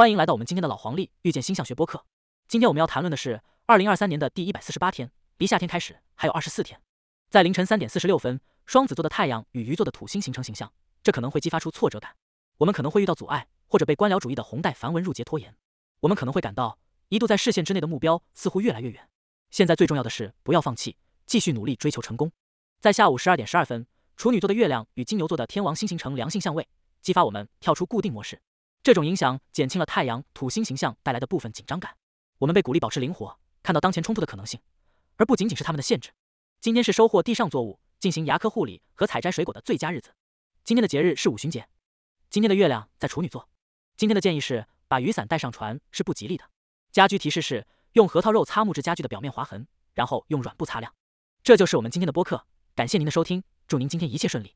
欢迎来到我们今天的老黄历遇见星象学播客。今天我们要谈论的是二零二三年的第一百四十八天，离夏天开始还有二十四天。在凌晨三点四十六分，双子座的太阳与鱼座的土星形成形象，这可能会激发出挫折感。我们可能会遇到阻碍，或者被官僚主义的红带繁文缛节拖延。我们可能会感到一度在视线之内的目标似乎越来越远。现在最重要的是不要放弃，继续努力追求成功。在下午十二点十二分，处女座的月亮与金牛座的天王星形成良性相位，激发我们跳出固定模式。这种影响减轻了太阳土星形象带来的部分紧张感。我们被鼓励保持灵活，看到当前冲突的可能性，而不仅仅是他们的限制。今天是收获地上作物、进行牙科护理和采摘水果的最佳日子。今天的节日是五旬节。今天的月亮在处女座。今天的建议是把雨伞带上船是不吉利的。家居提示是用核桃肉擦木质家具的表面划痕，然后用软布擦亮。这就是我们今天的播客，感谢您的收听，祝您今天一切顺利。